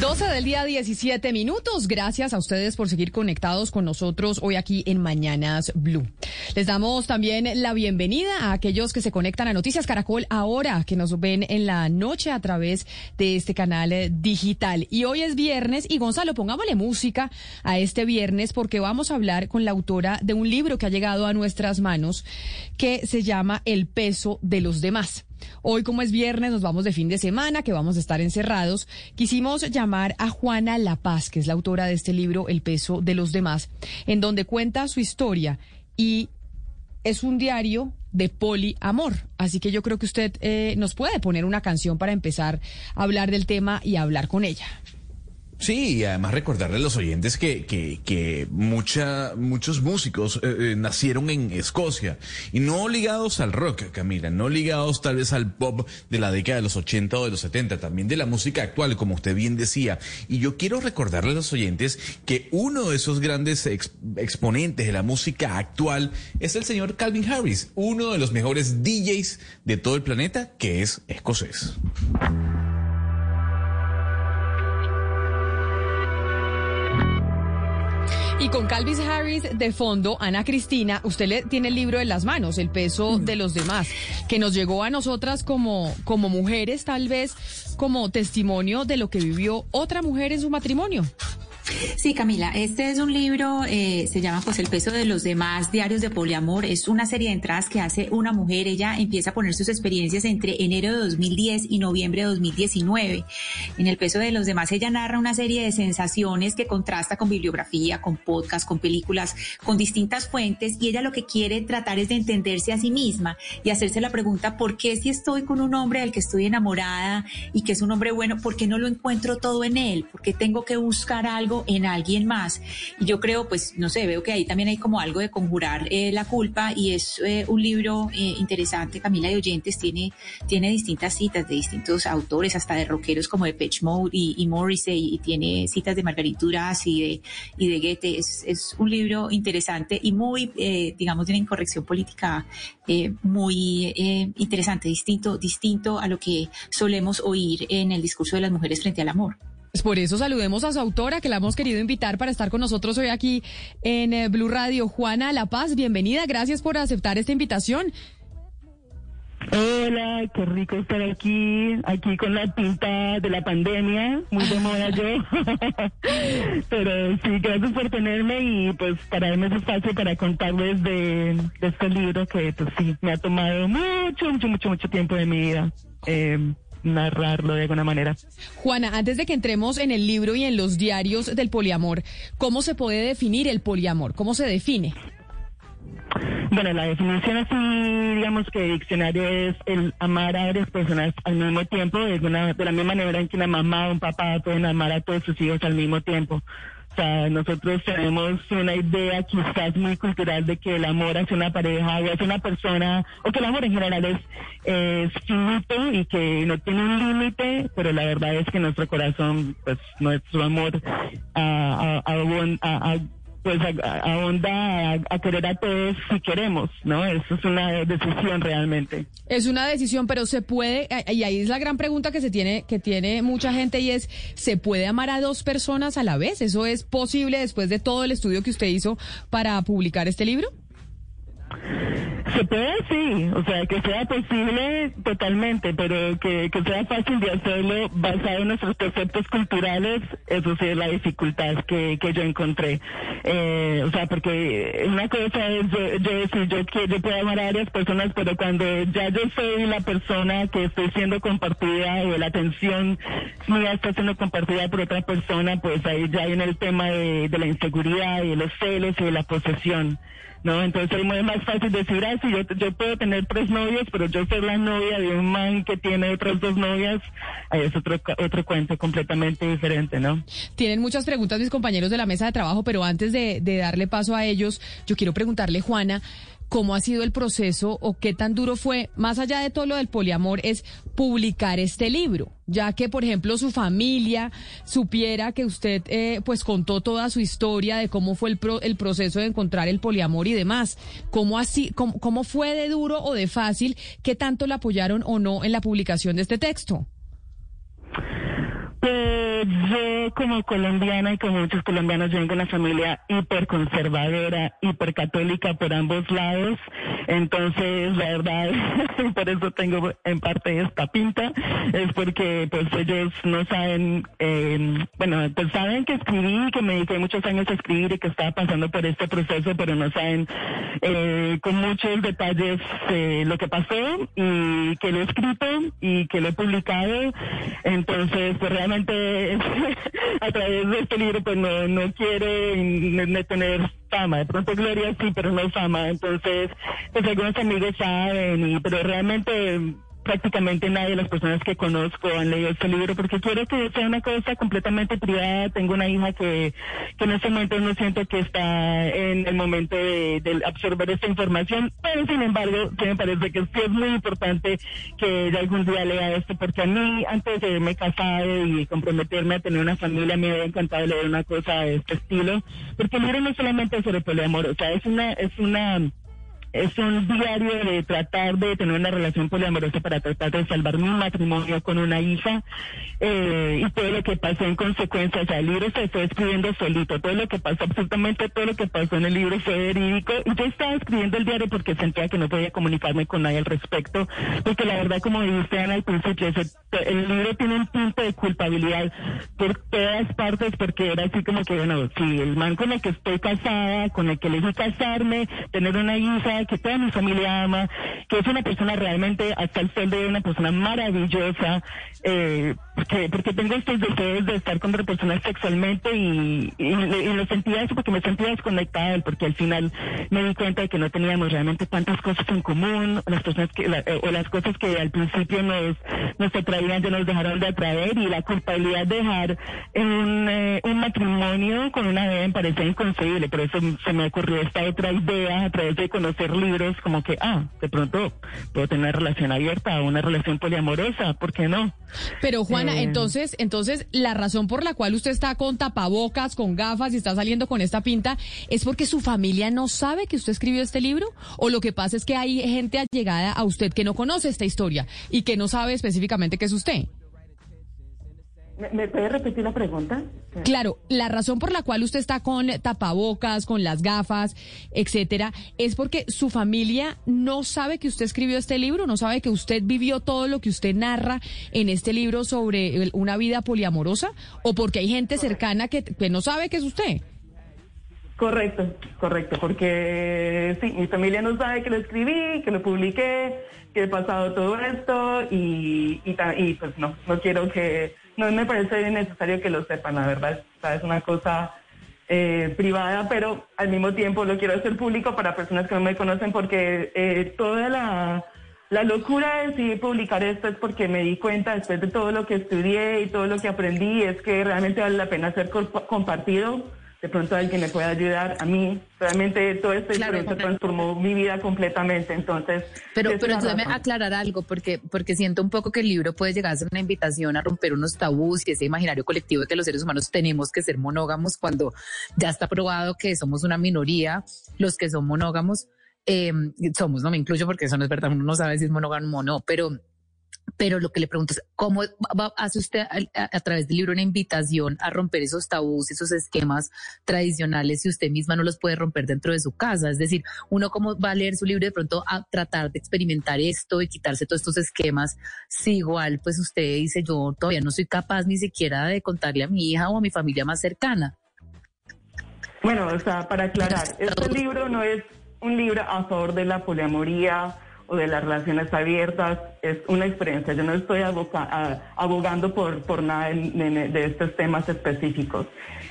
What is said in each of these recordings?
12 del día 17 minutos. Gracias a ustedes por seguir conectados con nosotros hoy aquí en Mañanas Blue. Les damos también la bienvenida a aquellos que se conectan a Noticias Caracol ahora, que nos ven en la noche a través de este canal eh, digital. Y hoy es viernes y Gonzalo, pongámosle música a este viernes porque vamos a hablar con la autora de un libro que ha llegado a nuestras manos que se llama El peso de los demás. Hoy, como es viernes, nos vamos de fin de semana, que vamos a estar encerrados. Quisimos llamar a Juana La Paz, que es la autora de este libro, El peso de los demás, en donde cuenta su historia y es un diario de poliamor. Así que yo creo que usted eh, nos puede poner una canción para empezar a hablar del tema y a hablar con ella. Sí, y además recordarle a los oyentes que, que, que mucha, muchos músicos eh, eh, nacieron en Escocia y no ligados al rock, Camila, no ligados tal vez al pop de la década de los 80 o de los 70, también de la música actual, como usted bien decía. Y yo quiero recordarle a los oyentes que uno de esos grandes exponentes de la música actual es el señor Calvin Harris, uno de los mejores DJs de todo el planeta que es escocés. Y con Calvis Harris de fondo, Ana Cristina, usted le tiene el libro en las manos, El peso de los demás, que nos llegó a nosotras como, como mujeres, tal vez como testimonio de lo que vivió otra mujer en su matrimonio. Sí, Camila, este es un libro, eh, se llama pues El peso de los demás, diarios de poliamor. Es una serie de entradas que hace una mujer. Ella empieza a poner sus experiencias entre enero de 2010 y noviembre de 2019. En El peso de los demás ella narra una serie de sensaciones que contrasta con bibliografía, con podcast, con películas, con distintas fuentes y ella lo que quiere tratar es de entenderse a sí misma y hacerse la pregunta, ¿por qué si estoy con un hombre del que estoy enamorada y que es un hombre bueno, por qué no lo encuentro todo en él? ¿Por qué tengo que buscar algo? En alguien más. Y yo creo, pues, no sé, veo que ahí también hay como algo de conjurar eh, la culpa y es eh, un libro eh, interesante, Camila de Oyentes, tiene, tiene distintas citas de distintos autores, hasta de rockeros como de Pitch Mode y, Morrissey, y tiene citas de Margarita Duras y de, y de Goethe. Es, es un libro interesante y muy, digamos, de una incorrección política muy interesante, distinto, distinto a lo que solemos oír en el discurso de las mujeres frente al amor. Pues por eso saludemos a su autora que la hemos querido invitar para estar con nosotros hoy aquí en eh, Blue Radio. Juana La Paz, bienvenida, gracias por aceptar esta invitación. Hola, qué rico estar aquí, aquí con la pinta de la pandemia, muy de moda yo. Pero sí, gracias por tenerme y pues para darme ese espacio para contarles de, este libro que pues sí, me ha tomado mucho, mucho, mucho, mucho tiempo de mi vida. Eh, narrarlo de alguna manera. Juana, antes de que entremos en el libro y en los diarios del poliamor, ¿cómo se puede definir el poliamor? ¿Cómo se define? Bueno, la definición así, digamos que diccionario es el amar a varias personas al mismo tiempo, de, una, de la misma manera en que una mamá o un papá pueden amar a todos sus hijos al mismo tiempo. Sea, nosotros tenemos una idea quizás muy cultural de que el amor hacia una pareja o hacia una persona, o que el amor en general es, finito y que no tiene un límite, pero la verdad es que nuestro corazón, pues nuestro amor a, a, a pues ahonda a, a, querer a todos si queremos, ¿no? Eso es una decisión realmente. Es una decisión, pero se puede, y ahí es la gran pregunta que se tiene, que tiene mucha gente y es, ¿se puede amar a dos personas a la vez? ¿Eso es posible después de todo el estudio que usted hizo para publicar este libro? Se puede, sí, o sea, que sea posible totalmente, pero que, que sea fácil de hacerlo basado en nuestros conceptos culturales, eso sí es la dificultad que, que yo encontré. Eh, o sea, porque una cosa es yo, decir, yo, que yo puedo amar a varias personas, pero cuando ya yo soy la persona que estoy siendo compartida o la atención mía está siendo compartida por otra persona, pues ahí ya viene el tema de, de la inseguridad y de los celos y de la posesión. ¿No? Entonces es más fácil decir, ah, yo, yo puedo tener tres novios, pero yo ser la novia de un man que tiene otras dos novias, ahí es otro, otro cuento completamente diferente, ¿no? Tienen muchas preguntas mis compañeros de la mesa de trabajo, pero antes de darle paso a ellos, yo quiero preguntarle, Juana, cómo ha sido el proceso o qué tan duro fue, más allá de todo lo del poliamor, es publicar este libro, ya que, por ejemplo, su familia supiera que usted eh, pues contó toda su historia de cómo fue el, el proceso de encontrar el poliamor y demás. ¿Cómo, así, cómo, ¿Cómo fue de duro o de fácil? ¿Qué tanto la apoyaron o no en la publicación de este texto? Yo como colombiana y como muchos colombianos vengo de una familia hiperconservadora, hipercatólica por ambos lados, entonces la verdad por eso tengo en parte esta pinta, es porque pues ellos no saben, eh, bueno pues saben que escribí, que me dediqué muchos años a escribir y que estaba pasando por este proceso, pero no saben eh, con muchos detalles eh, lo que pasó y que lo he escrito y que lo he publicado, entonces pues realmente a través de este libro pues no, no quiere tener fama, de pronto Gloria sí, pero no fama, entonces pues algunos amigos saben, pero realmente prácticamente nadie de las personas que conozco han leído este libro porque quiero que sea una cosa completamente privada. Tengo una hija que, que en este momento no siento que está en el momento de, absorber esta información, pero sin embargo, sí me parece que sí es muy importante que ella algún día lea esto porque a mí, antes de me casar y comprometerme a tener una familia, me había encantado leer una cosa de este estilo, porque el libro no solamente es sobre poliamor, o sea, es una, es una es un diario de tratar de tener una relación poliamorosa para tratar de salvar mi matrimonio con una hija eh, y todo lo que pasó en consecuencia. O sea, el libro se fue escribiendo solito, todo lo que pasó, absolutamente todo lo que pasó en el libro fue verídico. Y yo estaba escribiendo el diario porque sentía que no podía comunicarme con nadie al respecto, porque la verdad, como dijiste al principio, el libro tiene un punto de culpabilidad por todas partes, porque era así como que, bueno, si el man con el que estoy casada, con el que elegí casarme, tener una hija, que toda mi familia ama, que es una persona realmente hasta el sol una persona maravillosa, eh, porque, porque tengo estos deseos de estar con otra persona sexualmente y, y, lo sentía eso porque me sentía desconectada, porque al final me di cuenta de que no teníamos realmente tantas cosas en común, las personas que, eh, o las cosas que al principio nos, nos atraían ya nos dejaron de atraer y la culpabilidad de dejar un, eh, un matrimonio con una bebé me parecía inconcebible, por eso se me ocurrió esta otra idea a través de conocer libros como que, ah, de pronto puedo tener una relación abierta una relación poliamorosa, ¿por qué no? Pero Juana, eh, entonces, entonces la razón por la cual usted está con tapabocas, con gafas y está saliendo con esta pinta es porque su familia no sabe que usted escribió este libro o lo que pasa es que hay gente allegada a usted que no conoce esta historia y que no sabe específicamente que es usted. ¿Me, puede repetir la pregunta? Claro, la razón por la cual usted está con tapabocas, con las gafas, etcétera, es porque su familia no sabe que usted escribió este libro, no sabe que usted vivió todo lo que usted narra en este libro sobre una vida poliamorosa, o porque hay gente cercana que, que no sabe que es usted. Correcto, correcto, porque sí, mi familia no sabe que lo escribí, que lo publiqué, que he pasado todo esto y, y, y pues no, no quiero que no me parece necesario que lo sepan, la verdad. es una cosa eh, privada, pero al mismo tiempo lo quiero hacer público para personas que no me conocen porque eh, toda la, la locura de decidir publicar esto es porque me di cuenta después de todo lo que estudié y todo lo que aprendí, es que realmente vale la pena ser compartido de pronto alguien me puede ayudar a mí. Realmente todo este claro, transformó mi vida completamente, entonces... Pero, pero déjame aclarar algo, porque, porque siento un poco que el libro puede llegar a ser una invitación a romper unos tabús y ese imaginario colectivo de que los seres humanos tenemos que ser monógamos cuando ya está probado que somos una minoría, los que son monógamos. Eh, somos, no me incluyo porque eso no es verdad, uno no sabe si es monógamo o no, pero pero lo que le pregunto es, ¿cómo hace usted a, través del libro una invitación a romper esos tabús, esos esquemas tradicionales si usted misma no los puede romper dentro de su casa? Es decir, uno cómo va a leer su libro de pronto a tratar de experimentar esto y quitarse todos estos esquemas, si igual pues usted dice, yo todavía no soy capaz ni siquiera de contarle a mi hija o a mi familia más cercana. Bueno, o sea, para aclarar, este libro no es un libro a favor de la poliamoría o de las relaciones abiertas, es una experiencia. Yo no estoy abogando por, por nada de, estos temas específicos.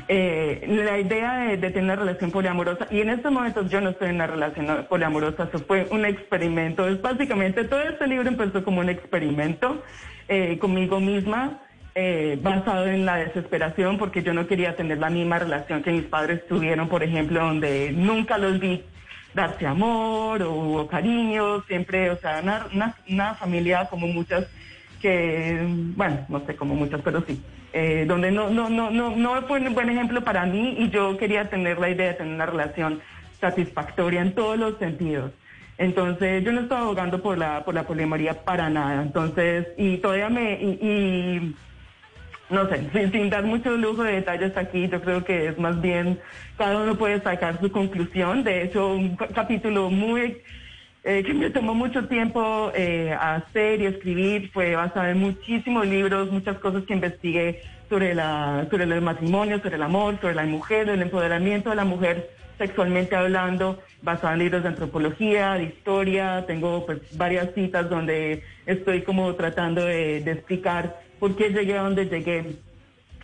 Eh, la idea de, tener una relación poliamorosa, y en estos momentos yo no estoy en una relación poliamorosa, eso fue un experimento. Es básicamente, todo este libro empezó como un experimento eh, conmigo misma. Eh, basado en la desesperación porque yo no quería tener la misma relación que mis padres tuvieron, por ejemplo, donde nunca los vi darse amor o, cariño, siempre, o sea, una, una, familia como muchas que, bueno, no sé, como muchas, pero sí, eh, donde no, no, no, no, no fue un buen ejemplo para mí y yo quería tener la idea de tener una relación satisfactoria en todos los sentidos. Entonces, yo no estaba abogando por la, por la poliamoría para nada. Entonces, y todavía me, y no sé, sin, dar mucho lujo de detalles aquí, yo creo que es más bien cada uno puede sacar su conclusión. De hecho, un capítulo muy eh, que me tomó mucho tiempo eh, hacer y escribir fue basado en muchísimos libros, muchas cosas que investigué sobre la sobre el matrimonio, sobre el amor, sobre la mujer, el empoderamiento de la mujer sexualmente hablando, basado en libros de antropología, de historia. Tengo pues varias citas donde estoy como tratando de explicar por qué llegué a donde llegué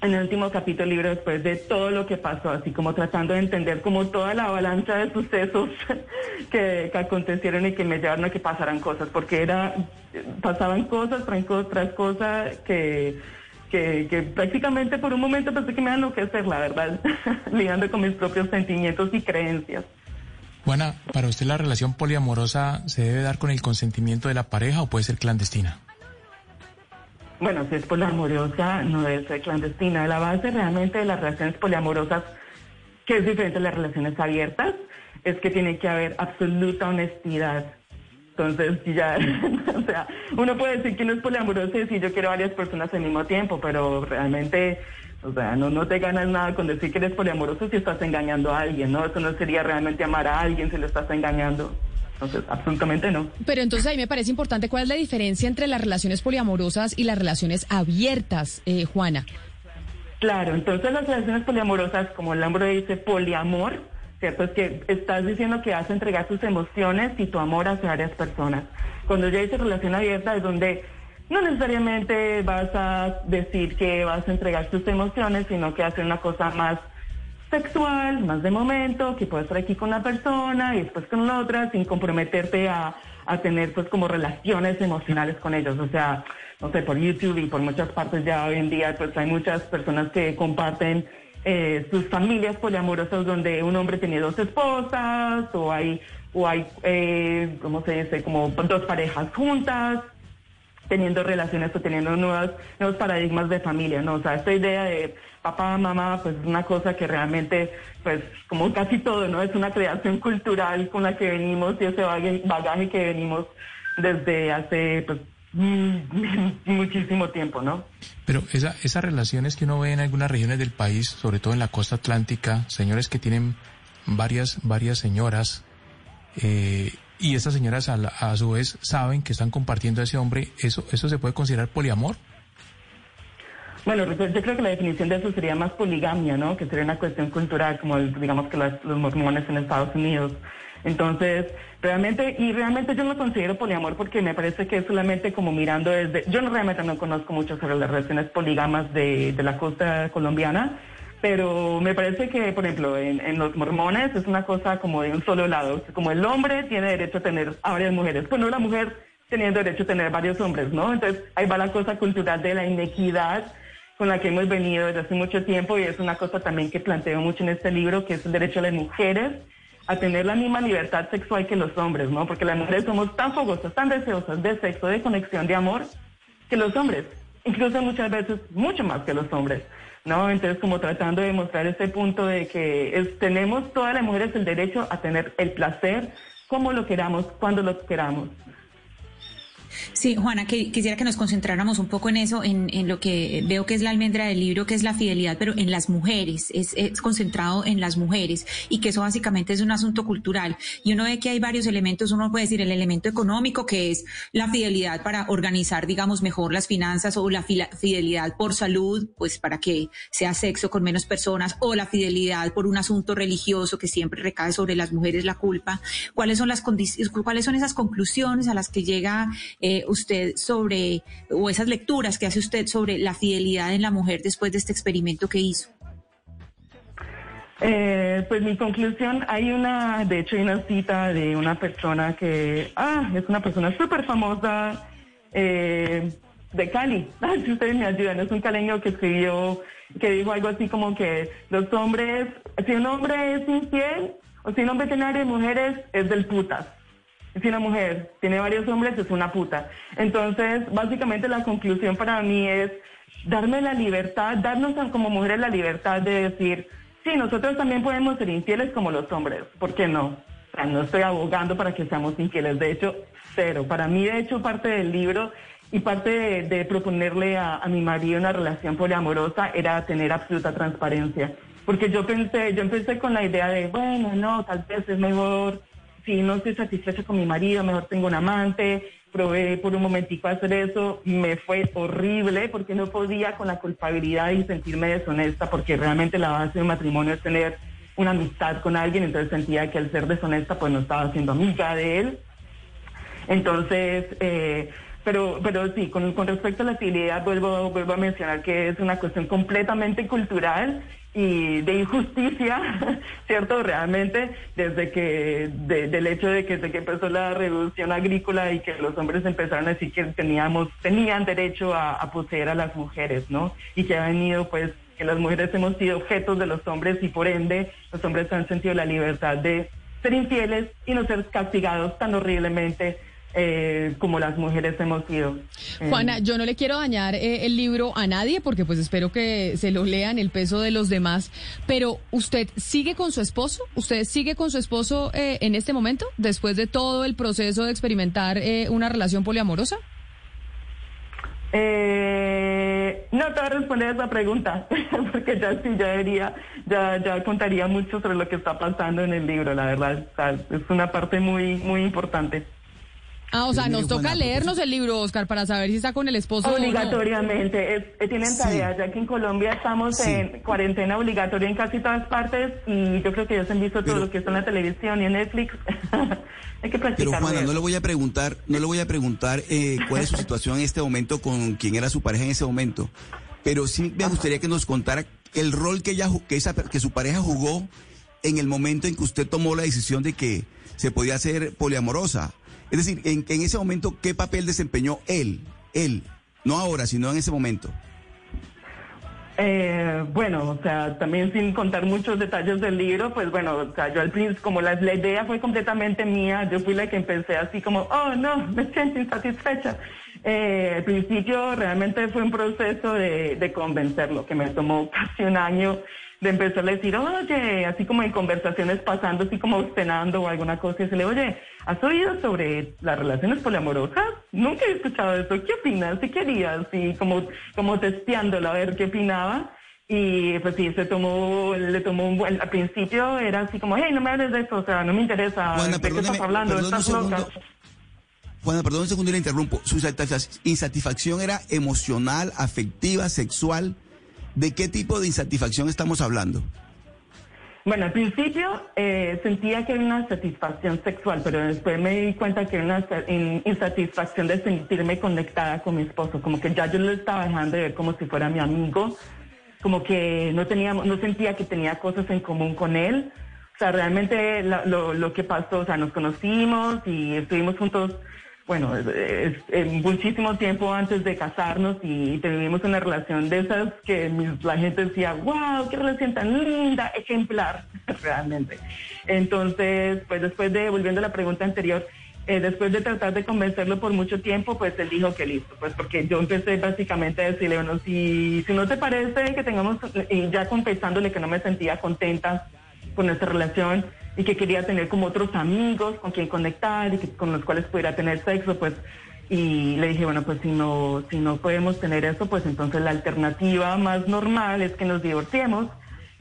en el último capítulo libro después de todo lo que pasó, así como tratando de entender como toda la avalancha de sucesos que, acontecieron y que me llevaron a que pasaran cosas, porque era pasaban cosas tras cosas que, que, prácticamente por un momento pensé que me iban a enloquecer, la verdad, lidiando con mis propios sentimientos y creencias. Juana, ¿para usted la relación poliamorosa se debe dar con el consentimiento de la pareja o puede ser clandestina? Bueno, si es poliamorosa, no ser clandestina. La base realmente de las relaciones poliamorosas, que es diferente de las relaciones abiertas, es que tiene que haber absoluta honestidad. Entonces, ya, o sea, uno puede decir que no es poliamoroso y decir yo quiero varias personas al mismo tiempo, pero realmente, o sea, no, no te ganas nada con decir que eres poliamoroso si estás engañando a alguien, ¿no? Eso no sería realmente amar a alguien si lo estás engañando. Entonces, absolutamente no. Pero entonces ahí me parece importante cuál es la diferencia entre las relaciones poliamorosas y las relaciones abiertas, eh, Juana. Claro, entonces las relaciones poliamorosas, como el nombre dice, poliamor, ¿cierto? Es que estás diciendo que vas a entregar tus emociones y tu amor hacia varias personas. Cuando ya dice relación abierta es donde no necesariamente vas a decir que vas a entregar tus emociones, sino que hacer una cosa más sexual, más de momento, que puedes estar aquí con una persona y después con la otra sin comprometerte a, tener pues como relaciones emocionales con ellos. O sea, no sé, por YouTube y por muchas partes ya hoy en día pues hay muchas personas que comparten eh, sus familias poliamorosas donde un hombre tiene dos esposas o hay, o hay eh, ¿cómo se dice? Como dos parejas juntas teniendo relaciones o teniendo nuevos, nuevos paradigmas de familia, ¿no? O sea, esta idea de papá, mamá, pues es una cosa que realmente, pues como casi todo, ¿no? Es una creación cultural con la que venimos y ese bagaje, que venimos desde hace, pues, muchísimo tiempo, ¿no? Pero esa, esas relaciones que uno ve en algunas regiones del país, sobre todo en la costa atlántica, señores que tienen varias, varias señoras, eh, y estas señoras a, su vez saben que están compartiendo a ese hombre, ¿eso, ¿eso se puede considerar poliamor? Bueno, yo creo que la definición de eso sería más poligamia, ¿no? Que sería una cuestión cultural, como digamos que los mormones en Estados Unidos. Entonces, realmente, y realmente yo no considero poliamor porque me parece que solamente como mirando desde, yo no realmente no conozco mucho sobre las relaciones poligamas de la costa colombiana, pero me parece que, por ejemplo, en, los mormones es una cosa como de un solo lado, como el hombre tiene derecho a tener a varias mujeres, pues no la mujer teniendo derecho a tener varios hombres, ¿no? Entonces ahí va la cosa cultural de la inequidad con la que hemos venido desde hace mucho tiempo y es una cosa también que planteo mucho en este libro, que es el derecho de las mujeres a tener la misma libertad sexual que los hombres, ¿no? Porque las mujeres somos tan fogosas, tan deseosas de sexo, de conexión, de amor, que los hombres, incluso muchas veces mucho más que los hombres. ¿No? Entonces, como tratando de demostrar ese punto de que tenemos todas las mujeres el derecho a tener el placer como lo queramos, cuando lo queramos. Sí, Juana, quisiera que nos concentráramos un poco en eso, en, en, lo que veo que es la almendra del libro, que es la fidelidad, pero en las mujeres, es, es, concentrado en las mujeres y que eso básicamente es un asunto cultural. Y uno ve que hay varios elementos, uno puede decir el elemento económico, que es la fidelidad para organizar, digamos, mejor las finanzas o la fidelidad por salud, pues para que sea sexo con menos personas, o la fidelidad por un asunto religioso que siempre recae sobre las mujeres la culpa. ¿Cuáles son las cuáles son esas conclusiones a las que llega eh, usted sobre, o esas lecturas que hace usted sobre la fidelidad en la mujer después de este experimento que hizo? Eh, pues mi conclusión, hay una, de hecho hay una cita de una persona que, ah, es una persona súper famosa eh, de Cali, si ustedes me ayudan, es un caleño que escribió, que dijo algo así como que los hombres, si un hombre es infiel, o si un hombre tiene varias mujeres, es del putas. Si una mujer tiene varios hombres, es una puta. Entonces, básicamente la conclusión para mí es darme la libertad, darnos como mujeres la libertad de decir, sí, nosotros también podemos ser infieles como los hombres, ¿por qué no? O sea, no estoy abogando para que seamos infieles, de hecho, cero. Para mí, de hecho, parte del libro y parte de, proponerle a, a, mi marido una relación poliamorosa era tener absoluta transparencia. Porque yo pensé, yo empecé con la idea de, bueno, no, tal vez es mejor si no estoy satisfecha con mi marido, mejor tengo un amante, probé por un momentico hacer eso, me fue horrible porque no podía con la culpabilidad y sentirme deshonesta porque realmente la base de un matrimonio es tener una amistad con alguien, entonces sentía que al ser deshonesta pues no estaba siendo amiga de él. Entonces, eh, pero, pero sí, con, con respecto a la fidelidad, vuelvo, vuelvo a mencionar que es una cuestión completamente cultural y de injusticia, ¿cierto? Realmente, desde que, del hecho de que, desde que empezó la revolución agrícola y que los hombres empezaron a decir que teníamos, tenían derecho a poseer a las mujeres, ¿no? Y que ha venido, pues, que las mujeres hemos sido objetos de los hombres y por ende los hombres han sentido la libertad de ser infieles y no ser castigados tan horriblemente eh, como las mujeres hemos sido. Eh, Juana, yo no le quiero dañar eh, el libro a nadie porque pues espero que se lo lean el peso de los demás, pero ¿usted sigue con su esposo? ¿Usted sigue con su esposo en este momento después de todo el proceso de experimentar una relación poliamorosa? no te voy a responder a esa pregunta, porque ya sí, ya diría, ya, ya contaría mucho sobre lo que está pasando en el libro, la verdad. es una parte muy, muy importante. Ah, o sea, nos toca leernos el libro, Oscar, para saber si está con el esposo. Obligatoriamente. Es, tienen tareas, ya que en Colombia estamos en cuarentena obligatoria en casi todas partes y yo creo que ellos han visto todo lo que está en la televisión y en Netflix. Hay que practicar. Pero Juana, no le voy a preguntar, no le voy a preguntar eh, cuál es su situación en este momento con quién era su pareja en ese momento, pero sí me gustaría que nos contara el rol que ella, que esa, que su pareja jugó en el momento en que usted tomó la decisión de que se podía hacer poliamorosa. Es decir, en, ese momento, ¿qué papel desempeñó él? Él, no ahora, sino en ese momento. Eh, bueno, o sea, también sin contar muchos detalles del libro, pues bueno, o sea, yo al principio, como la, idea fue completamente mía, yo fui la que empecé así como, oh no, me siento insatisfecha. Eh, al principio realmente fue un proceso de, convencerlo, que me tomó casi un año de empezar a decir, oye, así como en conversaciones pasando, así como cenando o alguna cosa, y se le, oye, ¿has oído sobre las relaciones poliamorosas? Nunca he escuchado eso, ¿qué opinas? ¿Qué querías? Y como, como testeándolo a ver qué opinaba. Y pues sí, se tomó, le tomó un buen, al principio era así como, hey, no me hables de eso, o sea, no me interesa, ¿de qué estás hablando? Estás loca. Juana, perdón un segundo y le interrumpo. Su insatisfacción era emocional, afectiva, sexual. ¿De qué tipo de insatisfacción estamos hablando? Bueno, al principio eh, sentía que era una satisfacción sexual, pero después me di cuenta que era una insatisfacción de sentirme conectada con mi esposo, como que ya yo lo estaba dejando de ver como si fuera mi amigo, como que no teníamos, no sentía que tenía cosas en común con él. O sea, realmente lo, lo que pasó, o sea, nos conocimos y estuvimos juntos bueno, es, muchísimo tiempo antes de casarnos y tuvimos una relación de esas que la gente decía, wow, qué relación tan linda, ejemplar, realmente. Entonces, pues después de, volviendo a la pregunta anterior, eh, después de tratar de convencerlo por mucho tiempo, pues él dijo que listo, pues porque yo empecé básicamente a decirle, bueno, si, si no te parece que tengamos, y ya confesándole que no me sentía contenta con nuestra relación, y que quería tener como otros amigos con quien conectar y con los cuales pudiera tener sexo, pues Y le dije, bueno, pues si no, si no podemos tener eso, pues entonces la alternativa más normal es que nos divorciemos.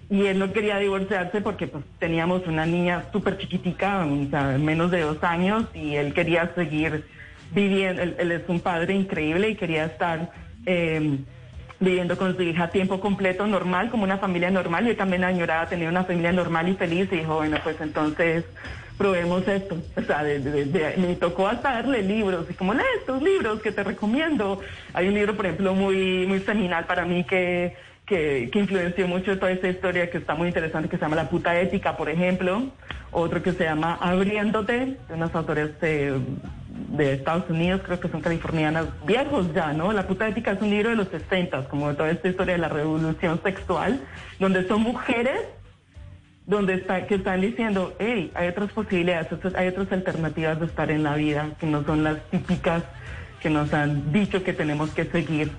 Y él no quería divorciarse porque pues teníamos una niña súper chiquitica, o sea, menos de dos años, y él quería seguir viviendo, él, él es un padre increíble y quería estar eh, viviendo con su hija tiempo completo, normal, como una familia normal. Yo también añoraba tener una familia normal y feliz y dijo, bueno, pues entonces probemos esto. O sea, de- de- me tocó hasta darle libros y como lee estos libros que te recomiendo. Hay un libro, por ejemplo, muy, muy seminal para mí que, que, que influenció mucho toda esta historia que está muy interesante, que se llama La puta ética, por ejemplo. Otro que se llama Abriéndote, de unos autores eh, de Estados Unidos, creo que son californianas, viejos ya, ¿no? La puta ética es un libro de los 60, como toda esta historia de la revolución sexual, donde son mujeres donde está, que están diciendo, hey, hay otras posibilidades, hay otras alternativas de estar en la vida, que no son las típicas que nos han dicho que tenemos que seguir.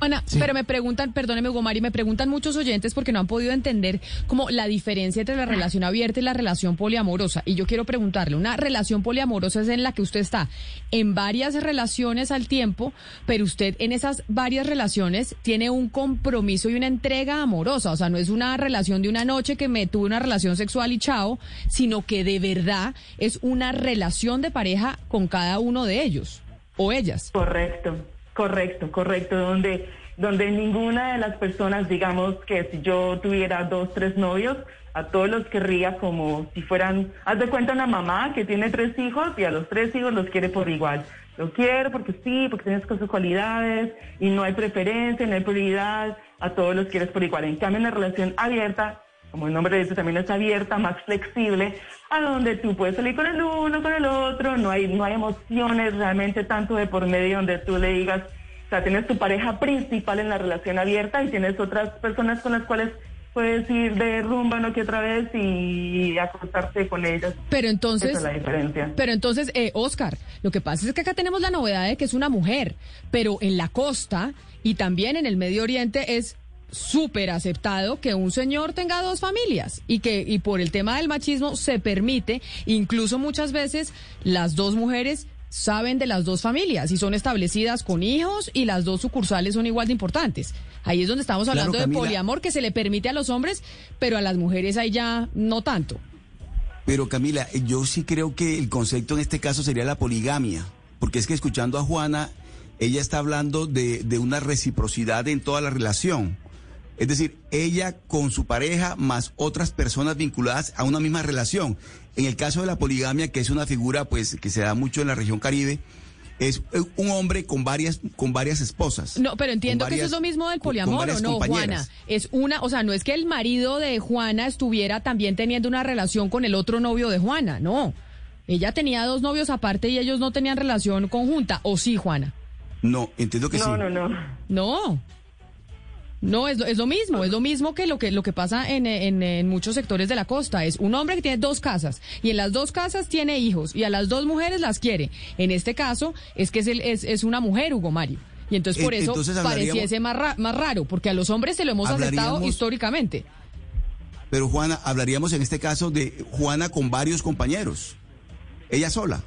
Ana, pero me preguntan, perdóneme Hugo Mari, me preguntan muchos oyentes porque no han podido entender como la diferencia entre la relación abierta y la relación poliamorosa. Y yo quiero preguntarle, una relación poliamorosa es en la que usted está en varias relaciones al tiempo, pero usted en esas varias relaciones tiene un compromiso y una entrega amorosa. O sea, no es una relación de una noche que me tuve una relación sexual y chao, sino que de verdad es una relación de pareja con cada uno de ellos o ellas. Correcto, correcto, correcto, donde, donde ninguna de las personas, digamos que si yo tuviera dos, tres novios, a todos los querría como si fueran, haz de cuenta una mamá que tiene tres hijos y a los tres hijos los quiere por igual. Lo quiero porque sí, porque tienes sus cualidades y no hay preferencia, no hay prioridad, a todos los quieres por igual. En cambio, en la relación abierta, como el nombre dice, también es abierta, más flexible, a donde tú puedes salir con el uno, con el otro, no hay, no hay emociones realmente tanto de por medio donde tú le digas, o sea, tienes tu pareja principal en la relación abierta y tienes otras personas con las cuales puedes ir de rumba no que otra vez y acostarte con ellas. Pero entonces, Esa es la diferencia. pero entonces, eh, Oscar, lo que pasa es que acá tenemos la novedad de que es una mujer, pero en la costa y también en el Medio Oriente es súper aceptado que un señor tenga dos familias y que y por el tema del machismo se permite, incluso muchas veces las dos mujeres saben de las dos familias y son establecidas con hijos y las dos sucursales son igual de importantes. Ahí es donde estamos Claro, hablando de poliamor que se le permite a los hombres, pero a las mujeres ahí ya no tanto. Pero Camila, yo sí creo que el concepto en este caso sería la poligamia, porque es que escuchando a Juana, ella está hablando de, de una reciprocidad en toda la relación. Es decir, ella con su pareja más otras personas vinculadas a una misma relación. En el caso de la poligamia, que es una figura pues que se da mucho en la región Caribe, es eh, un hombre con varias con varias esposas. No, pero entiendo que eso es lo mismo del con- con poliamor, ¿o no, Juana? Es una, o sea, no es que el marido de Juana estuviera también teniendo una relación con el otro novio de Juana, no. Ella tenía dos novios aparte y ellos no tenían relación conjunta, ¿o sí, Juana? No, entiendo que sí. No, no, no. No. No, es, lo- es lo mismo, es lo mismo que lo que, lo que pasa en, en, en muchos sectores de la costa. Es un hombre que tiene dos casas y en las dos casas tiene hijos y a las dos mujeres las quiere. En este caso es que es, el- es, es una mujer, Hugo Mario. Y entonces por En- eso entonces pareciese más, ra- más raro, porque a los hombres se lo hemos aceptado históricamente. Pero Juana, hablaríamos en este caso de Juana con varios compañeros. Ella sola.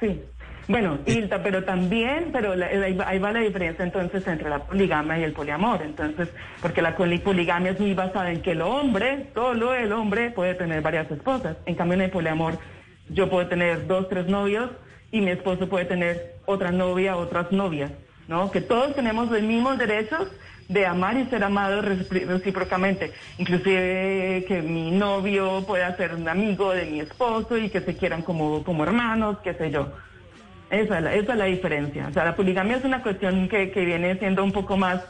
Sí. Bueno, Hilda, pero también, pero la- va, ahí va la diferencia entonces entre la poligamia y el poliamor. Entonces, porque la poli- poligamia es muy basada en que el hombre, solo el hombre, puede tener varias esposas. En cambio, en el poliamor, yo puedo tener dos, tres novios y mi esposo puede tener otra novia, otras novias, ¿no? Que todos tenemos los mismos derechos de amar y ser amados recíprocamente. Inclusive que mi novio pueda ser un amigo de mi esposo y que se quieran como, como hermanos, qué sé yo. Esa es, la, esa es la diferencia. O sea, la poligamia es una cuestión que, viene siendo un poco más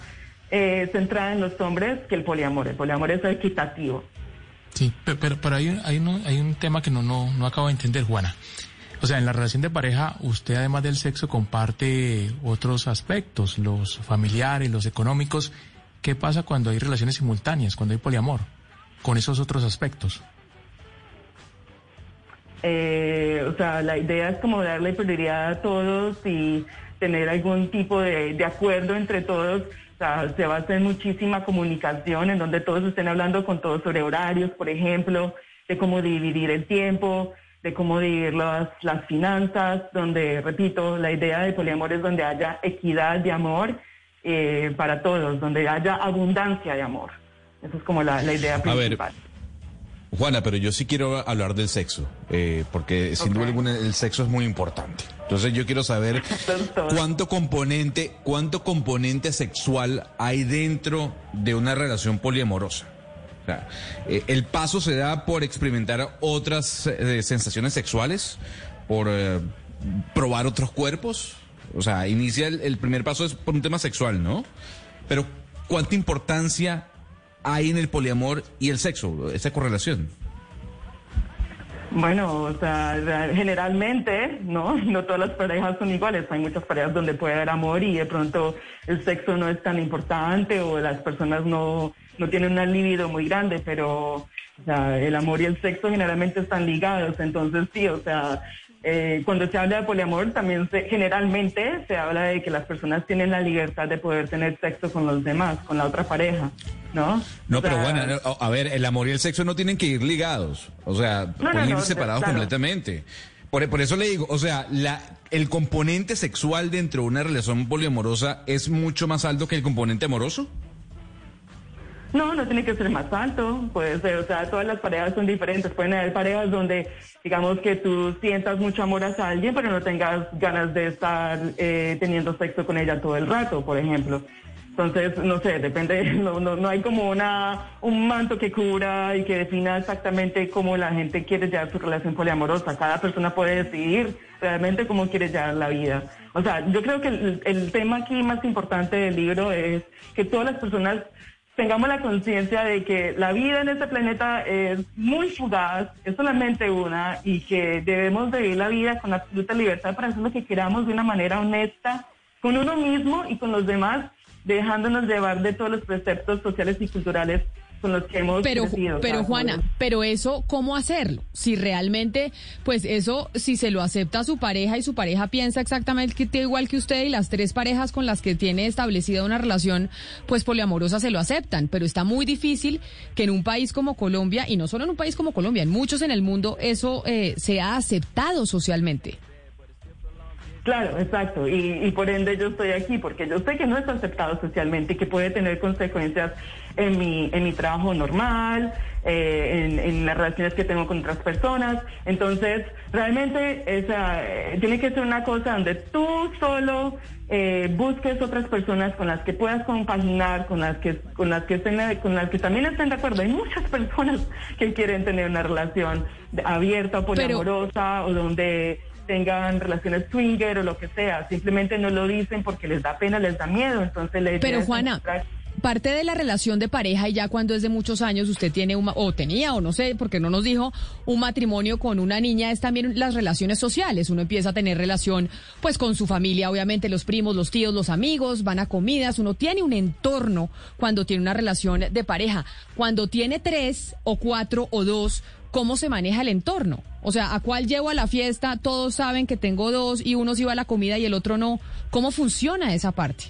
eh, centrada en los hombres que el poliamor. El poliamor es equitativo. Sí, pe- pero, pero hay, un- hay, un, hay un tema que no, no, no acabo de entender, Juana. O sea, en la relación de pareja, usted además del sexo comparte otros aspectos, los familiares, los económicos. ¿Qué pasa cuando hay relaciones simultáneas, cuando hay poliamor? Con esos otros aspectos. Eh, o sea, la idea es como darle prioridad a todos y tener algún tipo de, de acuerdo entre todos. O sea, se basa en muchísima comunicación, en donde todos estén hablando con todos sobre horarios, por ejemplo, de cómo dividir el tiempo, de cómo dividir las, las finanzas, donde, repito, la idea de poliamor es donde haya equidad de amor eh, para todos, donde haya abundancia de amor. Esa es como la, la idea principal. Juana, pero yo sí quiero hablar del sexo, eh, porque sin duda alguna el sexo es muy importante. Entonces yo quiero saber cuánto componente, cuánto componente sexual hay dentro de una relación poliamorosa. O sea, eh, el paso se da por experimentar otras eh, sensaciones sexuales, por probar otros cuerpos. O sea, inicia el, el primer paso es por un tema sexual, ¿no? Pero ¿cuánta importancia hay en el poliamor y el sexo, esa correlación? Bueno, o sea, generalmente, ¿no? No todas las parejas son iguales. Hay muchas parejas donde puede haber amor y de pronto el sexo no es tan importante o las personas no, no tienen una libido muy grande, pero o sea, el amor y el sexo generalmente están ligados. Entonces, sí, o sea, eh, cuando se habla de poliamor, también se, generalmente se habla de que las personas tienen la libertad de poder tener sexo con los demás, con la otra pareja, ¿no? No, pero bueno, a ver, el amor y el sexo no tienen que ir ligados, o sea, pueden ir separados completamente. Por, por, eso le digo, o sea, la, el componente sexual dentro de una relación poliamorosa es mucho más alto que el componente amoroso. No, no tiene que ser más alto, puede ser, o sea, todas las parejas son diferentes, pueden haber parejas donde, digamos que tú sientas mucho amor hacia alguien, pero no tengas ganas de estar eh, teniendo sexo con ella todo el rato, por ejemplo. Entonces, no sé, depende, no, no, no hay como una, un manto que cubra y que defina exactamente cómo la gente quiere llevar su relación poliamorosa. Cada persona puede decidir realmente cómo quiere llevar la vida. O sea, yo creo que el, el tema aquí más importante del libro es que todas las personas tengamos la conciencia de que la vida en este planeta es muy fugaz, es solamente una, y que debemos vivir la vida con absoluta libertad para hacer lo que queramos de una manera honesta con uno mismo y con los demás, dejándonos llevar de todos los preceptos sociales y culturales con los que hemos pero, crecido, Pero Juana, pero eso, ¿cómo hacerlo? Si realmente, pues eso, si se lo acepta su pareja y su pareja piensa exactamente igual que usted y las tres parejas con las que tiene establecida una relación, pues poliamorosa se lo aceptan, pero está muy difícil que en un país como Colombia, y no solo en un país como Colombia, en muchos en el mundo, eso eh, sea aceptado socialmente. Claro, exacto. Y, por ende yo estoy aquí porque yo sé que no es aceptado socialmente y que puede tener consecuencias en mi, en mi trabajo normal, eh, en, las relaciones que tengo con otras personas. Entonces, realmente esa, eh, tiene que ser una cosa donde tú solo eh, busques otras personas con las que puedas compaginar, con las que, con las que estén, con las que también estén de acuerdo. Hay muchas personas que quieren tener una relación abierta poliamorosa o donde tengan relaciones swinger o lo que sea, simplemente no lo dicen porque les da pena, les da miedo, entonces le Pero Juana, parte de la relación de pareja y ya cuando es de muchos años usted tiene un, o tenía o no sé, porque no nos dijo, un matrimonio con una niña es también las relaciones sociales. Uno empieza a tener relación pues con su familia, obviamente los primos, los tíos, los amigos, van a comidas, uno tiene un entorno cuando tiene una relación de pareja. Cuando tiene tres o cuatro o dos, ¿cómo se maneja el entorno? O sea, ¿a cuál llevo a la fiesta? Todos saben que tengo dos y uno se va a la comida y el otro no. ¿Cómo funciona esa parte?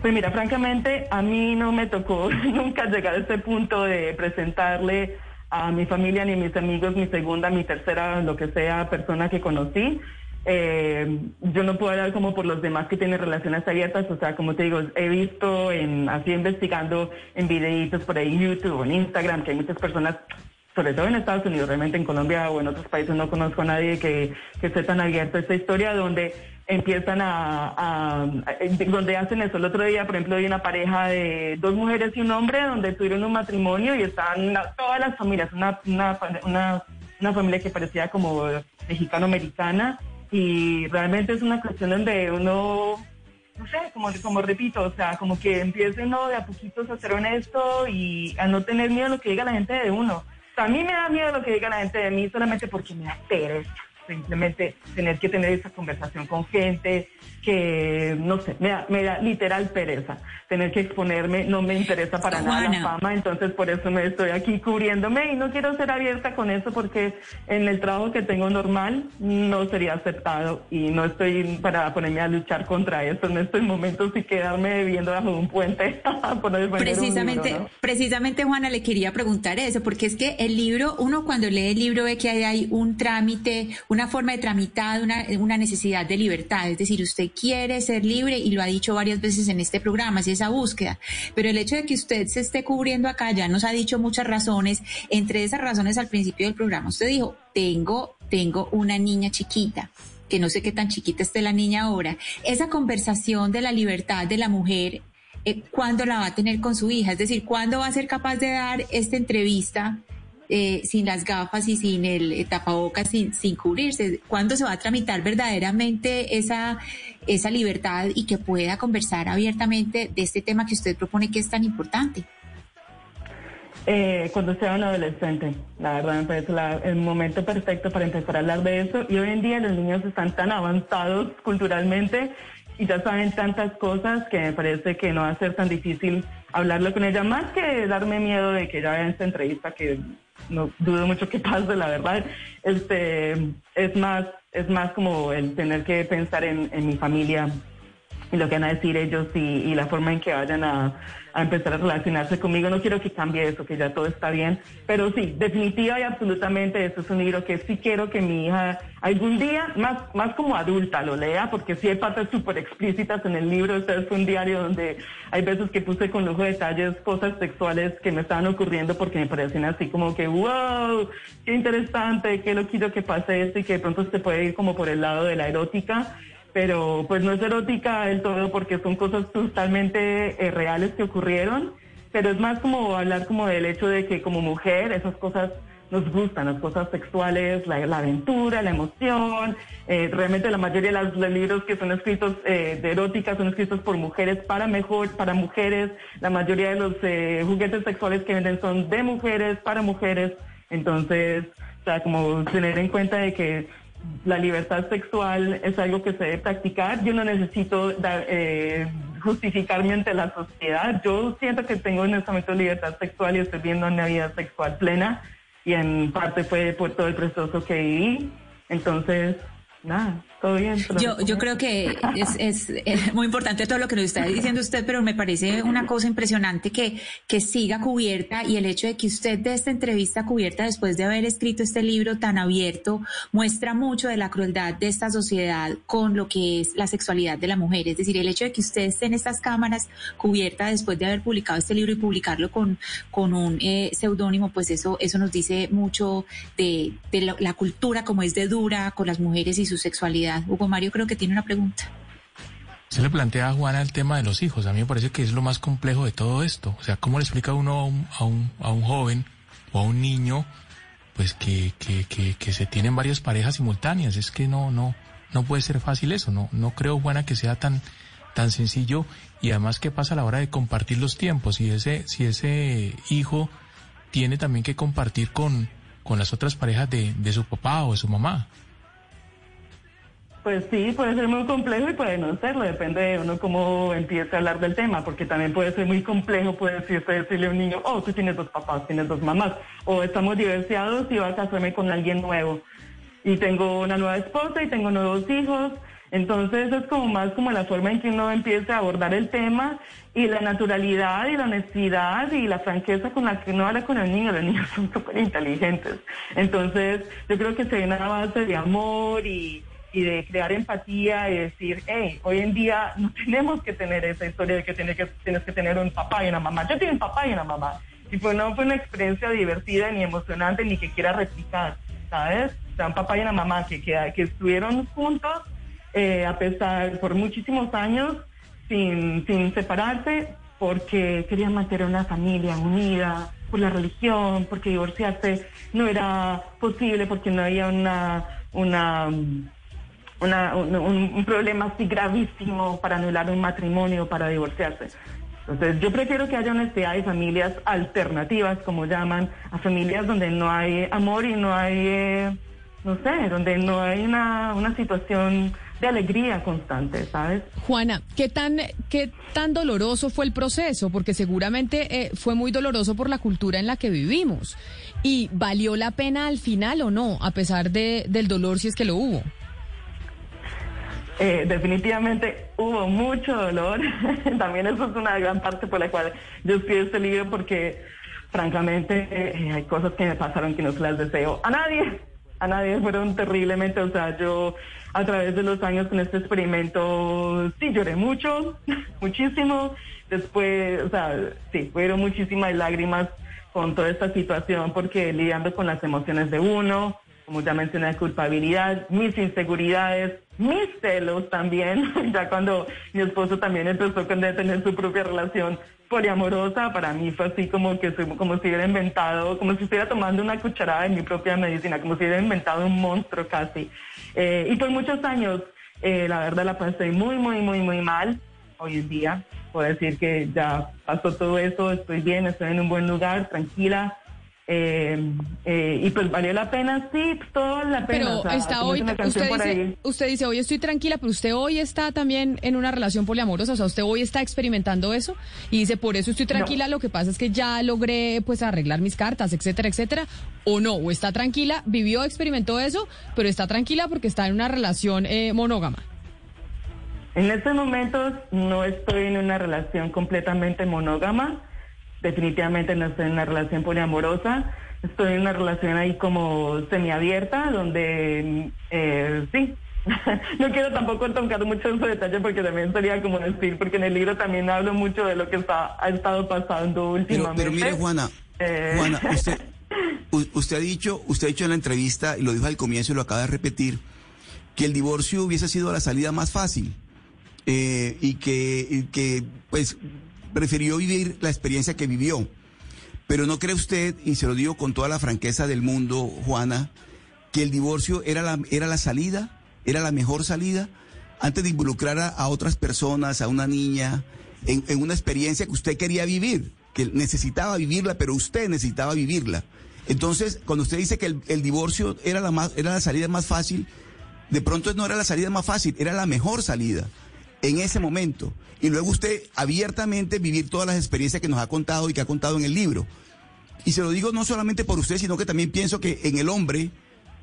Pues mira, francamente, a mí no me tocó nunca llegar a ese punto de presentarle a mi familia ni a mis amigos mi segunda, mi tercera, lo que sea, persona que conocí. Eh, yo no puedo hablar como por los demás que tienen relaciones abiertas, o sea, como te digo, he visto en, así investigando en videitos por ahí en YouTube en Instagram que hay muchas personas sobre todo en Estados Unidos, realmente en Colombia o en otros países no conozco a nadie que, que esté tan abierto a esta historia donde empiezan a, donde hacen eso. El otro día, por ejemplo, hay una pareja de dos mujeres y un hombre donde tuvieron un matrimonio y estaban todas las familias, una, una, una, una familia que parecía como mexicano-americana y realmente es una cuestión donde uno no sé, como, como repito, o sea, como que empiece uno de a poquitos a ser honesto y a no tener miedo a lo que diga la gente de uno a mí me da miedo lo que diga la gente de mí solamente porque me da. Simplemente tener que tener esa conversación con gente que, no sé, me da, me da literal pereza. Tener que exponerme no me interesa para nada la fama, entonces por eso me estoy aquí cubriéndome y no quiero ser abierta con eso porque en el trabajo que tengo normal no sería aceptado y no estoy para ponerme a luchar contra eso en estos momentos y quedarme viviendo bajo un puente. precisamente, precisamente Juana le quería preguntar eso porque es que el libro, uno cuando lee el libro ve que hay, hay un trámite, una forma de tramitar, una, una necesidad de libertad, es decir, usted quiere ser libre y lo ha dicho varias veces en este programa, es esa búsqueda, pero el hecho de que usted se esté cubriendo acá ya nos ha dicho muchas razones, entre esas razones al principio del programa usted dijo, tengo, tengo una niña chiquita que no sé qué tan chiquita esté la niña ahora, esa conversación de la libertad de la mujer, eh, ¿cuándo la va a tener con su hija? Es decir, ¿cuándo va a ser capaz de dar esta entrevista eh, sin las gafas y sin el eh, tapabocas, sin, sin cubrirse? ¿Cuándo se va a tramitar verdaderamente esa, esa libertad y que pueda conversar abiertamente de este tema que usted propone que es tan importante? Eh, cuando sea un adolescente. La verdad me el momento perfecto para empezar a hablar de eso. Y hoy en día los niños están tan avanzados culturalmente y ya saben tantas cosas que me parece que no va a ser tan difícil hablarlo con ella, más que darme miedo de que ya vea esta entrevista que no dudo mucho que pase, la verdad. Este, es más, es más como el tener que pensar en, mi familia y lo que van a decir ellos y la forma en que vayan a, a empezar a relacionarse conmigo. No quiero que cambie eso, que ya todo está bien, pero sí, definitiva y absolutamente eso es un libro que sí quiero que mi hija algún día, más, más como adulta, lo lea, porque sí hay partes súper explícitas en el libro. Este es un diario donde hay veces que puse con lujo de detalles cosas sexuales que me estaban ocurriendo porque me parecían así como que, wow, qué interesante, qué lo quiero que pase esto y que de pronto se puede ir como por el lado de la erótica pero pues no es erótica del todo porque son cosas totalmente eh, reales que ocurrieron, pero es más como hablar como del hecho de que como mujer esas cosas nos gustan, las cosas sexuales, la, aventura, la emoción. Eh, realmente la mayoría de los, libros que son escritos eh, de erótica son escritos por mujeres para mejor, para mujeres. La mayoría de los juguetes sexuales que venden son de mujeres, para mujeres. Entonces, o sea, como tener en cuenta de que la libertad sexual es algo que se debe practicar. Yo no necesito eh, justificarme ante la sociedad. Yo siento que tengo en este momento libertad sexual y estoy viendo una vida sexual plena y en parte fue por todo el proceso que viví. Entonces, nada, todo bien. Yo, yo creo que es, es, muy importante todo lo que nos está diciendo usted, pero me parece una cosa impresionante que, que siga cubierta y el hecho de que usted de esta entrevista cubierta después de haber escrito este libro tan abierto muestra mucho de la crueldad de esta sociedad con lo que es la sexualidad de la mujer. Es decir, el hecho de que usted esté en estas cámaras cubierta después de haber publicado este libro y publicarlo con, con un eh, seudónimo, pues eso, eso nos dice mucho de, de la, la cultura como es de dura con las mujeres y su sexualidad. Hugo Mario creo que tiene una pregunta. Se le plantea a Juana el tema de los hijos. A mí me parece que es lo más complejo de todo esto. O sea, ¿cómo le explica uno a un, a un, joven o a un niño pues que, que, que, se tienen varias parejas simultáneas? Es que no, no, no puede ser fácil eso. No, no creo, Juana, que sea tan, tan sencillo. Y además, ¿qué pasa a la hora de compartir los tiempos? Si ese, si ese hijo tiene también que compartir con, con las otras parejas de, de su papá o de su mamá. Pues sí, puede ser muy complejo y puede no serlo, depende de uno cómo empiece a hablar del tema, porque también puede ser muy complejo, puede decirse, decirle a un niño, oh, tú tienes dos papás, tienes dos mamás, o estamos divorciados y voy a casarme con alguien nuevo, y tengo una nueva esposa y tengo nuevos hijos, entonces es como más como la forma en que uno empieza a abordar el tema y la naturalidad y la honestidad y la franqueza con la que uno habla con el niño. Los niños son súper inteligentes. Entonces yo creo que se viene a base de amor y, y de crear empatía y decir, hey, hoy en día no tenemos que tener esa historia de que tienes que, tener un papá y una mamá. Yo tengo un papá y una mamá. Y pues no fue una experiencia divertida ni emocionante ni que quiera replicar, ¿sabes? O sea, un papá y una mamá que, que, que estuvieron juntos eh, a pesar por muchísimos años sin, sin separarse porque querían mantener una familia unida por la religión, porque divorciarse no era posible, porque no había una, una un, problema así gravísimo para anular un matrimonio, para divorciarse. Entonces, yo prefiero que haya honestidad y familias alternativas, como llaman, a familias donde no hay amor y no hay, eh, no sé, donde no hay una, una situación de alegría constante, ¿sabes? Juana, ¿qué tan, qué tan doloroso fue el proceso? Porque seguramente eh, fue muy doloroso por la cultura en la que vivimos. ¿Y valió la pena al final o no, a pesar de, del dolor si es que lo hubo? Eh, definitivamente hubo mucho dolor. También eso es una gran parte por la cual yo escribí este libro porque francamente eh, hay cosas que me pasaron que no se las deseo a nadie. A nadie fueron terriblemente, o sea, yo a través de los años con este experimento sí lloré mucho, muchísimo. Después, o sea, sí, fueron muchísimas lágrimas con toda esta situación porque lidiando con las emociones de uno, como ya mencioné, culpabilidad, mis inseguridades, mis celos también, ya cuando mi esposo también empezó a tener su propia relación poliamorosa, para mí fue así como que como si hubiera inventado, como si estuviera tomando una cucharada de mi propia medicina, como si hubiera inventado un monstruo casi. Eh, y por muchos años, eh, la verdad la pasé muy, muy, muy, muy mal. Hoy en día puedo decir que ya pasó todo eso, estoy bien, estoy en un buen lugar, tranquila, eh, eh, y pues valió la pena, sí, toda la pena. Pero está hoy, usted dice, usted dice, hoy estoy tranquila, pero usted hoy está también en una relación poliamorosa, o sea, usted hoy está experimentando eso y dice, por eso estoy tranquila, lo que pasa es que ya logré pues arreglar mis cartas, etcétera, etcétera, o no, o está tranquila, vivió, experimentó eso, pero está tranquila porque está en una relación eh, monógama. En estos momentos no estoy en una relación completamente monógama definitivamente no estoy en una relación poliamorosa, estoy en una relación ahí como semiabierta, donde eh, sí, no quiero tampoco tocar mucho en su detalle porque también sería como decir, porque en el libro también hablo mucho de lo que está, ha estado pasando últimamente. Pero, mire, Juana, eh, Juana, usted, usted ha dicho, usted ha dicho en la entrevista, y lo dijo al comienzo y lo acaba de repetir, que el divorcio hubiese sido la salida más fácil. Eh, y que, y que pues prefirió vivir la experiencia que vivió. Pero ¿no cree usted, y se lo digo con toda la franqueza del mundo, Juana, que el divorcio era la, era la salida, era la mejor salida, antes de involucrar a, otras personas, a una niña, en, una experiencia que usted quería vivir, que necesitaba vivirla, pero usted necesitaba vivirla? Entonces, cuando usted dice que el, divorcio era la, más, era la salida más fácil, de pronto no era la salida más fácil, era la mejor salida en ese momento. Y luego usted abiertamente vivir todas las experiencias que nos ha contado y que ha contado en el libro. Y se lo digo no solamente por usted, sino que también pienso que en el hombre,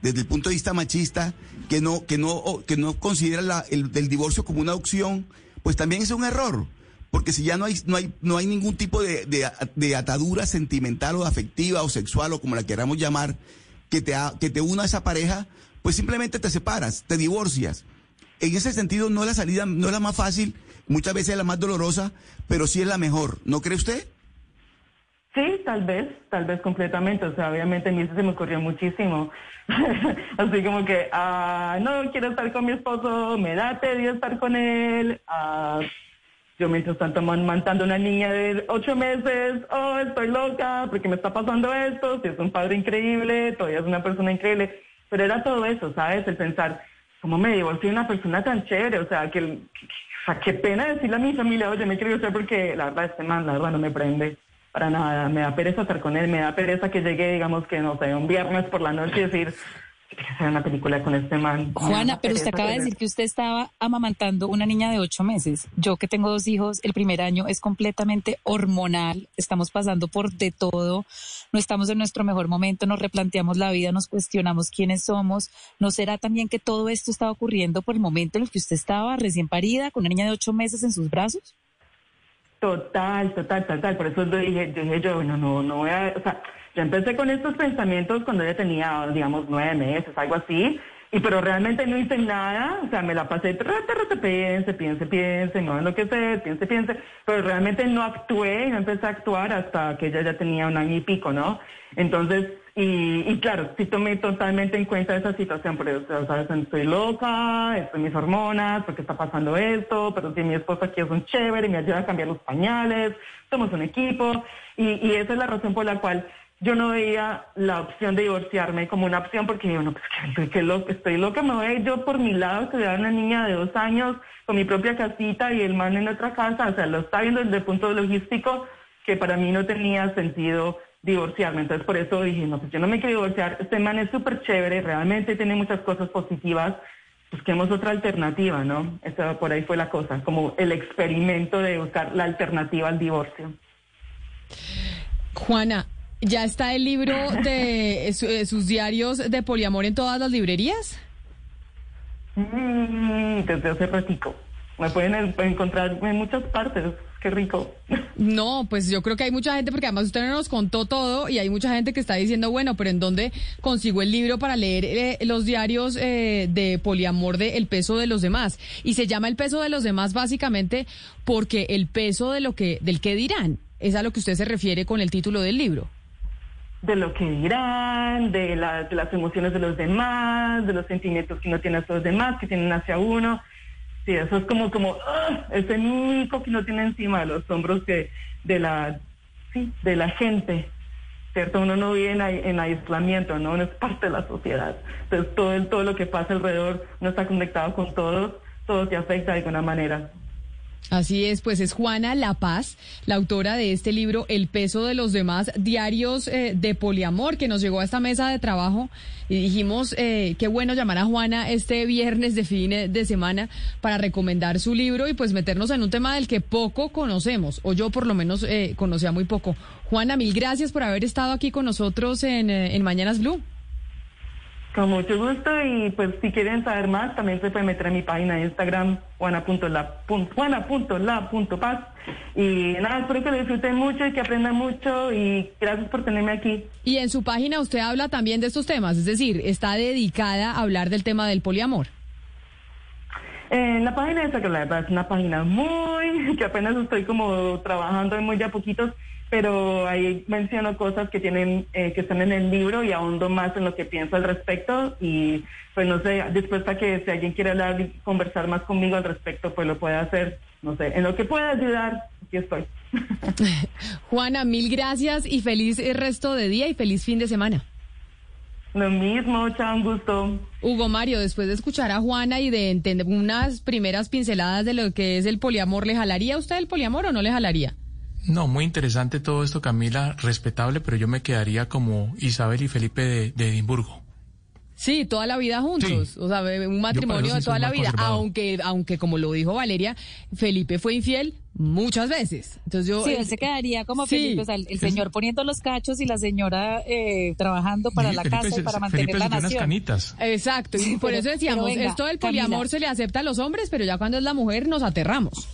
desde el punto de vista machista, que no, que no, que no considera el, divorcio como una opción, pues también es un error. Porque si ya no hay, no hay, no hay ningún tipo de, de, atadura sentimental o afectiva o sexual o como la queramos llamar, que te, que te una a esa pareja, pues simplemente te separas, te divorcias en ese sentido no es la salida, no es la más fácil, muchas veces es la más dolorosa, pero sí es la mejor, ¿no cree usted? Sí, tal vez, tal vez completamente. O sea, obviamente a mí se me ocurrió muchísimo. Así como que, ah, no quiero estar con mi esposo, me da tedio estar con él. Ah, yo mientras tanto mantando una niña de ocho meses, oh, estoy loca porque me está pasando esto, si es un padre increíble, todavía es una persona increíble. Pero era todo eso, ¿sabes? El pensar, ¿cómo me divorcié de una persona tan chévere? O sea, que, qué pena decirle a mi familia, oye, me quiero hacer porque la verdad este man, la verdad no me prende para nada. Me da pereza estar con él, me da pereza que llegue, digamos que no sé, un viernes por la noche y decir, hacer una película con este man. Juana, pero usted acaba de decir que usted estaba amamantando una niña de ocho meses. Yo que tengo dos hijos, el primer año es completamente hormonal, estamos pasando por de todo, no estamos en nuestro mejor momento, nos replanteamos la vida, nos cuestionamos quiénes somos. ¿No será también que todo esto estaba ocurriendo por el momento en el que usted estaba recién parida, con una niña de ocho meses en sus brazos? Total, total, total. Por eso dije, yo dije yo, bueno, no, no voy a, o sea, yo empecé con estos pensamientos cuando ella tenía, digamos, nueve meses, algo así, y pero realmente no hice nada, o sea, me la pasé, trate, trate, piense, piense, piense, no enloquecer, piense, piense, pero realmente no actué, no empecé a actuar hasta que ella ya tenía un año y pico, ¿no? Entonces, y, y claro, sí tomé totalmente en cuenta esa situación, pero, o sea, estoy loca, estoy mis hormonas, porque está pasando esto, pero si mi esposo aquí es un chévere, me ayuda a cambiar los pañales, somos un equipo, y, y esa es la razón por la cual yo no veía la opción de divorciarme como una opción porque yo, no, pues que, lo, estoy loca, me voy yo por mi lado, que una niña de dos años con mi propia casita y el man en otra casa, o sea, lo está viendo desde el punto logístico que para mí no tenía sentido divorciarme. Entonces por eso dije, no, pues yo no me quiero divorciar. Este man es súper chévere, realmente tiene muchas cosas positivas. Busquemos otra alternativa, ¿no? Eso por ahí fue la cosa, como el experimento de buscar la alternativa al divorcio. Juana, ¿ya está el libro de eh, sus diarios de poliamor en todas las librerías? Mm, desde hace ratico. Me pueden encontrar en muchas partes. Qué rico. No, pues yo creo que hay mucha gente, porque además usted nos contó todo y hay mucha gente que está diciendo, bueno, pero ¿en dónde consigo el libro para leer eh, los diarios eh, de poliamor de El peso de los demás? Y se llama El peso de los demás básicamente porque el peso de lo que, del que dirán, es a lo que usted se refiere con el título del libro de lo que dirán, de, de, las emociones de los demás, de los sentimientos que no tienen hacia los demás, que tienen hacia uno. Sí, eso es como, como ¡ah! ese único que no tiene encima de los hombros de, de, la, sí, de la gente. ¿Cierto? Uno no vive en, aislamiento, ¿no? Uno es parte de la sociedad. Entonces, todo, todo lo que pasa alrededor no está conectado con todos, todo te afecta de alguna manera. Así es, pues es Juana La Paz, la autora de este libro El peso de los demás, diarios eh, de poliamor, que nos llegó a esta mesa de trabajo y dijimos, eh, qué bueno llamar a Juana este viernes de fin de semana para recomendar su libro y pues meternos en un tema del que poco conocemos, o yo por lo menos eh, conocía muy poco. Juana, mil gracias por haber estado aquí con nosotros en, en Mañanas Blue. Con mucho gusto y pues si quieren saber más también se pueden meter en mi página de Instagram juana.la.paz y nada, espero que lo disfruten mucho y que aprendan mucho y gracias por tenerme aquí. Y en su página usted habla también de estos temas, es decir, está dedicada a hablar del tema del poliamor. En la página de Instagram es una página muy, que apenas estoy como trabajando muy ya poquitos pero ahí menciono cosas que tienen eh, que están en el libro y ahondo más en lo que pienso al respecto y pues no sé, después para que si alguien quiere hablar y conversar más conmigo al respecto, pues lo puede hacer, no sé, en lo que pueda ayudar, aquí estoy. Juana, mil gracias y feliz resto de día y feliz fin de semana. Lo mismo, chao, un gusto. Hugo Mario, después de escuchar a Juana y de entender unas primeras pinceladas de lo que es el poliamor, ¿le jalaría usted el poliamor o no le jalaría? No, muy interesante todo esto, Camila, respetable, pero yo me quedaría como Isabel y Felipe de, Edimburgo. Sí, toda la vida juntos, o sea, un matrimonio de toda la vida, aunque aunque como lo dijo Valeria, Felipe fue infiel muchas veces. Entonces yo Sí, él se quedaría como Felipe, o sea, el, señor poniendo los cachos y la señora eh, trabajando para la casa y para mantener la nación. Canitas. Exacto, y por eso decíamos, esto del poliamor se le acepta a los hombres, pero ya cuando es la mujer nos aterramos.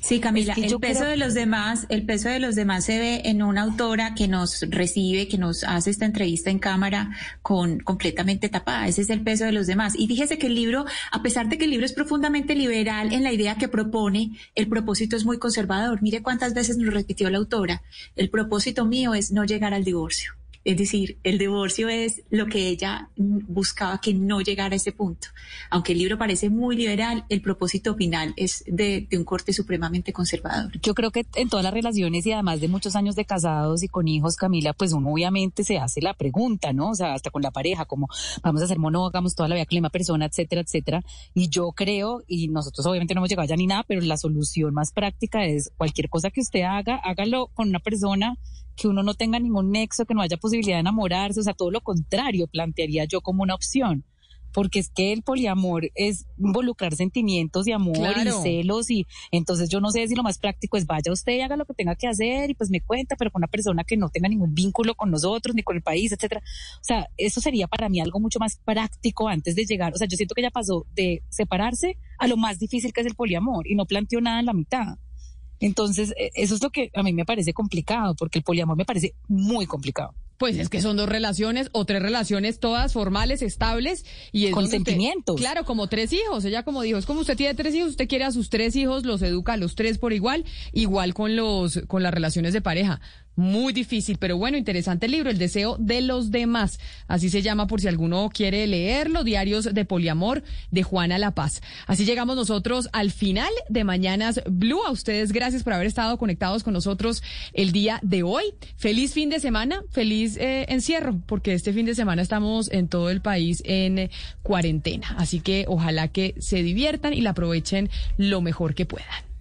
Sí, Camila, el peso de los demás, el peso de los demás se ve en una autora que nos recibe, que nos hace esta entrevista en cámara con completamente tapada. Ese es el peso de los demás. Y fíjese que el libro, a pesar de que el libro es profundamente liberal en la idea que propone, el propósito es muy conservador. Mire cuántas veces nos repitió la autora. El propósito mío es no llegar al divorcio. Es decir, el divorcio es lo que ella buscaba que no llegara a ese punto. Aunque el libro parece muy liberal, el propósito final es de, un corte supremamente conservador. Yo creo que en todas las relaciones y además de muchos años de casados y con hijos, Camila, pues uno obviamente se hace la pregunta, ¿no? O sea, hasta con la pareja, como vamos a ser monógamos toda la vida con la misma persona, etcétera, etcétera. Y yo creo, y nosotros obviamente no hemos llegado ya ni nada, pero la solución más práctica es cualquier cosa que usted haga, hágalo con una persona que uno no tenga ningún nexo, que no haya posibilidad de enamorarse, o sea, todo lo contrario, plantearía yo como una opción. Porque es que el poliamor es involucrar sentimientos de amor y celos y entonces yo no sé si lo más práctico es vaya usted y haga lo que tenga que hacer y pues me cuenta, pero con una persona que no tenga ningún vínculo con nosotros ni con el país, etcétera. O sea, eso sería para mí algo mucho más práctico antes de llegar. O sea, yo siento que ya pasó de separarse a lo más difícil que es el poliamor y no planteó nada en la mitad. Entonces, e, eso es lo que a mí me parece complicado, porque el poliamor me parece muy complicado. Pues es que son dos relaciones o tres relaciones todas formales, estables y con sentimientos. claro, como tres hijos. Ella como dijo, es como usted tiene tres hijos, usted quiere a sus tres hijos, los educa a los tres por igual, igual con los con las relaciones de pareja. Muy difícil, pero bueno, interesante el libro, El deseo de los demás. Así se llama por si alguno quiere leerlo, Diarios de Poliamor de Juana La Paz. Así llegamos nosotros al final de Mañanas Blue. A ustedes gracias por haber estado conectados con nosotros el día de hoy. Feliz fin de semana, feliz eh, encierro, porque este fin de semana estamos en todo el país en eh, cuarentena. Así que ojalá que se diviertan y la aprovechen lo mejor que puedan.